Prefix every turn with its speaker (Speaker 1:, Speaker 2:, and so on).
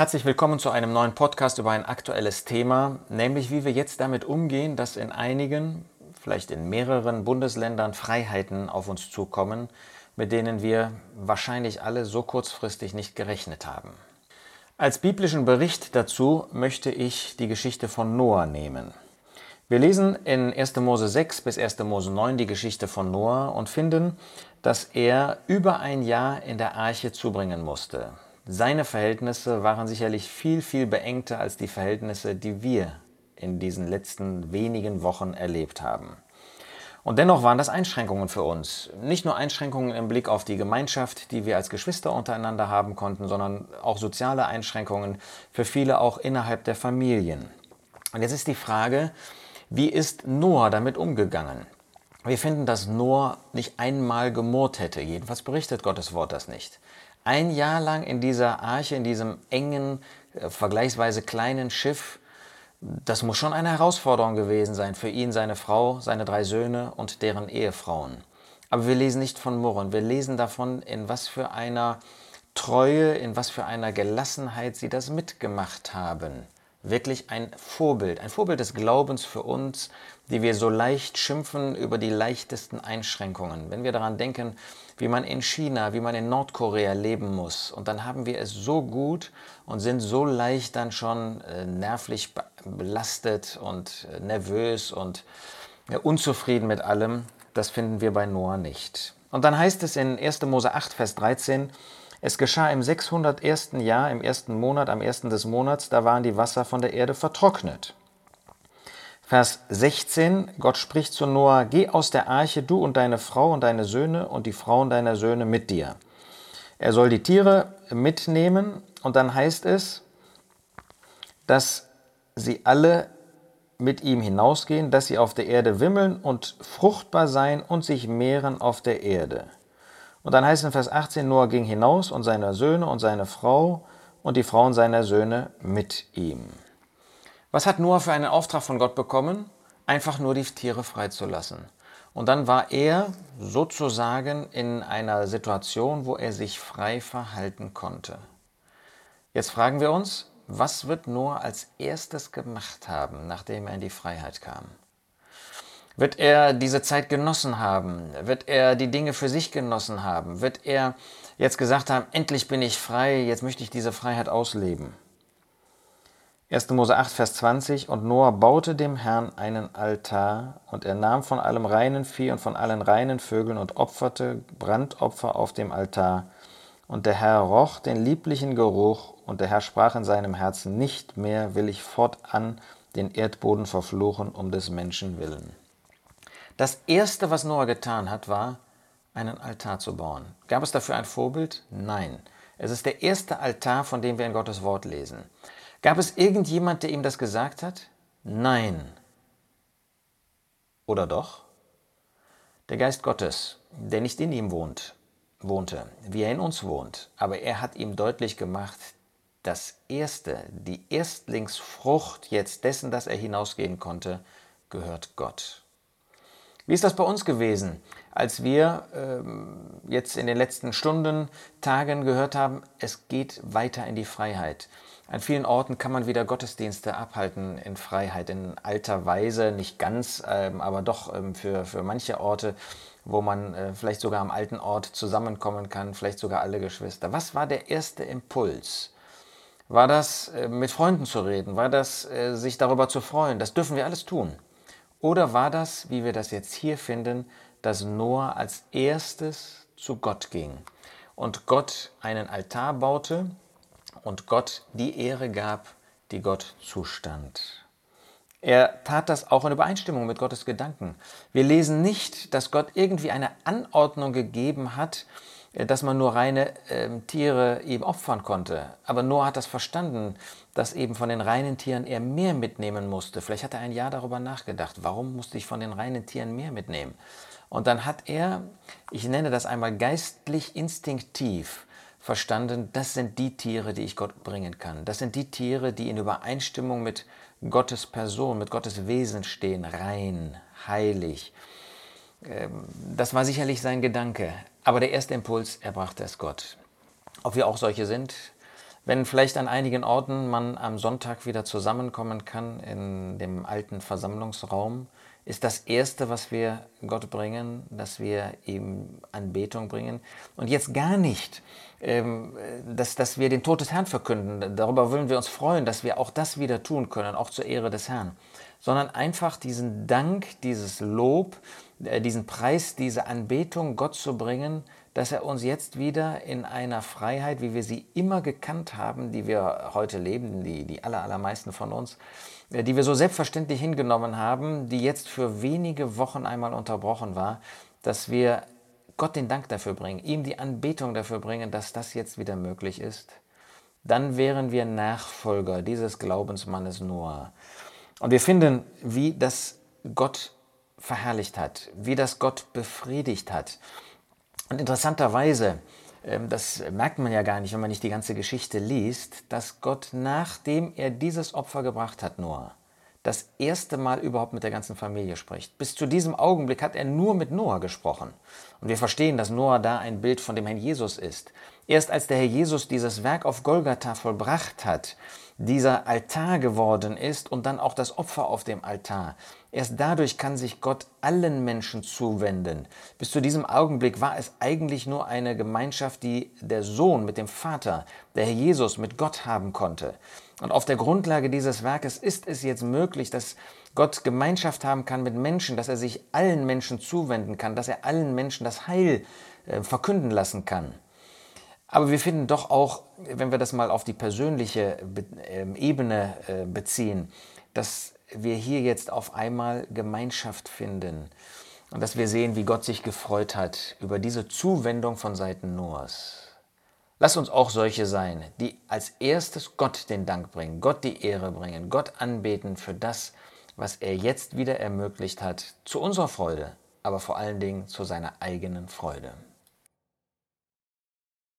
Speaker 1: Herzlich willkommen zu einem neuen Podcast über ein aktuelles Thema, nämlich wie wir jetzt damit umgehen, dass in einigen, vielleicht in mehreren Bundesländern Freiheiten auf uns zukommen, mit denen wir wahrscheinlich alle so kurzfristig nicht gerechnet haben. Als biblischen Bericht dazu möchte ich die Geschichte von Noah nehmen. Wir lesen in 1. Mose 6 bis 1. Mose 9 die Geschichte von Noah und finden, dass er über ein Jahr in der Arche zubringen musste. Seine Verhältnisse waren sicherlich viel, viel beengter als die Verhältnisse, die wir in diesen letzten wenigen Wochen erlebt haben. Und dennoch waren das Einschränkungen für uns. Nicht nur Einschränkungen im Blick auf die Gemeinschaft, die wir als Geschwister untereinander haben konnten, sondern auch soziale Einschränkungen für viele auch innerhalb der Familien. Und jetzt ist die Frage, wie ist Noah damit umgegangen? Wir finden, dass Noah nicht einmal gemurrt hätte. Jedenfalls berichtet Gottes Wort das nicht. Ein Jahr lang in dieser Arche, in diesem engen, äh, vergleichsweise kleinen Schiff, das muss schon eine Herausforderung gewesen sein für ihn, seine Frau, seine drei Söhne und deren Ehefrauen. Aber wir lesen nicht von Murren, wir lesen davon, in was für einer Treue, in was für einer Gelassenheit sie das mitgemacht haben wirklich ein Vorbild, ein Vorbild des Glaubens für uns, die wir so leicht schimpfen über die leichtesten Einschränkungen. Wenn wir daran denken, wie man in China, wie man in Nordkorea leben muss, und dann haben wir es so gut und sind so leicht dann schon äh, nervlich belastet und äh, nervös und äh, unzufrieden mit allem, das finden wir bei Noah nicht. Und dann heißt es in 1. Mose 8, Vers 13, es geschah im 601. Jahr, im ersten Monat, am ersten des Monats, da waren die Wasser von der Erde vertrocknet. Vers 16, Gott spricht zu Noah, geh aus der Arche, du und deine Frau und deine Söhne und die Frauen deiner Söhne mit dir. Er soll die Tiere mitnehmen und dann heißt es, dass sie alle mit ihm hinausgehen, dass sie auf der Erde wimmeln und fruchtbar sein und sich mehren auf der Erde. Und dann heißt es in Vers 18, Noah ging hinaus und seine Söhne und seine Frau und die Frauen seiner Söhne mit ihm. Was hat Noah für einen Auftrag von Gott bekommen? Einfach nur die Tiere freizulassen. Und dann war er sozusagen in einer Situation, wo er sich frei verhalten konnte. Jetzt fragen wir uns, was wird Noah als erstes gemacht haben, nachdem er in die Freiheit kam? Wird er diese Zeit genossen haben? Wird er die Dinge für sich genossen haben? Wird er jetzt gesagt haben, endlich bin ich frei, jetzt möchte ich diese Freiheit ausleben? 1. Mose 8, Vers 20 Und Noah baute dem Herrn einen Altar, und er nahm von allem reinen Vieh und von allen reinen Vögeln und opferte Brandopfer auf dem Altar. Und der Herr roch den lieblichen Geruch, und der Herr sprach in seinem Herzen, nicht mehr will ich fortan den Erdboden verfluchen um des Menschen willen. Das Erste, was Noah getan hat, war, einen Altar zu bauen. Gab es dafür ein Vorbild? Nein. Es ist der erste Altar, von dem wir in Gottes Wort lesen. Gab es irgendjemand, der ihm das gesagt hat? Nein. Oder doch? Der Geist Gottes, der nicht in ihm wohnt, wohnte, wie er in uns wohnt, aber er hat ihm deutlich gemacht, das Erste, die Erstlingsfrucht jetzt dessen, dass er hinausgehen konnte, gehört Gott. Wie ist das bei uns gewesen, als wir ähm, jetzt in den letzten Stunden, Tagen gehört haben, es geht weiter in die Freiheit? An vielen Orten kann man wieder Gottesdienste abhalten in Freiheit, in alter Weise, nicht ganz, ähm, aber doch ähm, für, für manche Orte, wo man äh, vielleicht sogar am alten Ort zusammenkommen kann, vielleicht sogar alle Geschwister. Was war der erste Impuls? War das, äh, mit Freunden zu reden? War das, äh, sich darüber zu freuen? Das dürfen wir alles tun. Oder war das, wie wir das jetzt hier finden, dass Noah als erstes zu Gott ging und Gott einen Altar baute und Gott die Ehre gab, die Gott zustand. Er tat das auch in Übereinstimmung mit Gottes Gedanken. Wir lesen nicht, dass Gott irgendwie eine Anordnung gegeben hat, dass man nur reine äh, Tiere eben opfern konnte. Aber Noah hat das verstanden, dass eben von den reinen Tieren er mehr mitnehmen musste. Vielleicht hat er ein Jahr darüber nachgedacht, warum musste ich von den reinen Tieren mehr mitnehmen? Und dann hat er, ich nenne das einmal geistlich instinktiv, verstanden, das sind die Tiere, die ich Gott bringen kann. Das sind die Tiere, die in Übereinstimmung mit Gottes Person, mit Gottes Wesen stehen, rein, heilig. Ähm, das war sicherlich sein Gedanke. Aber der erste Impuls, er brachte es Gott. Ob wir auch solche sind, Wenn vielleicht an einigen Orten man am Sonntag wieder zusammenkommen kann in dem alten Versammlungsraum, ist das Erste, was wir Gott bringen, dass wir ihm Anbetung bringen. Und jetzt gar nicht, ähm, dass, dass wir den Tod des Herrn verkünden. Darüber wollen wir uns freuen, dass wir auch das wieder tun können, auch zur Ehre des Herrn. Sondern einfach diesen Dank, dieses Lob, diesen Preis, diese Anbetung Gott zu bringen, dass er uns jetzt wieder in einer Freiheit, wie wir sie immer gekannt haben, die wir heute leben, die, die aller, allermeisten von uns, äh, die wir so selbstverständlich hingenommen haben, die jetzt für wenige Wochen einmal unterbrochen war, dass wir Gott den Dank dafür bringen, ihm die Anbetung dafür bringen, dass das jetzt wieder möglich ist, dann wären wir Nachfolger dieses Glaubensmannes Noah. Und wir finden, wie das Gott verherrlicht hat, wie das Gott befriedigt hat. Und interessanterweise, ähm, das merkt man ja gar nicht, wenn man nicht die ganze Geschichte liest, dass Gott, nachdem er dieses Opfer gebracht hat, Noah, das erste Mal überhaupt mit der ganzen Familie spricht. Bis zu diesem Augenblick hat er nur mit Noah gesprochen. Und wir verstehen, dass Noah da ein Bild von dem Herrn Jesus ist. Erst als der Herr Jesus dieses Werk auf Golgatha vollbracht hat, dieser Altar geworden ist und dann auch das Opfer auf dem Altar. Erst dadurch kann sich Gott allen Menschen zuwenden. Bis zu diesem Augenblick war es eigentlich nur eine Gemeinschaft, die der Sohn mit dem Vater, der Herr Jesus mit Gott haben konnte. Und auf der Grundlage dieses Werkes ist es jetzt möglich, dass Gott Gemeinschaft haben kann mit Menschen, dass er sich allen Menschen zuwenden kann, dass er allen Menschen das Heil äh, verkünden lassen kann. Aber wir finden doch auch, wenn wir das mal auf die persönliche ähm, Ebene äh, beziehen, dass wir hier jetzt auf einmal Gemeinschaft finden und dass wir sehen, wie Gott sich gefreut hat über diese Zuwendung von Seiten Noahs. Lass uns auch solche sein, die als erstes Gott den Dank bringen, Gott die Ehre bringen, Gott anbeten für das, was er jetzt wieder ermöglicht hat, zu unserer Freude, aber vor allen Dingen zu seiner eigenen Freude.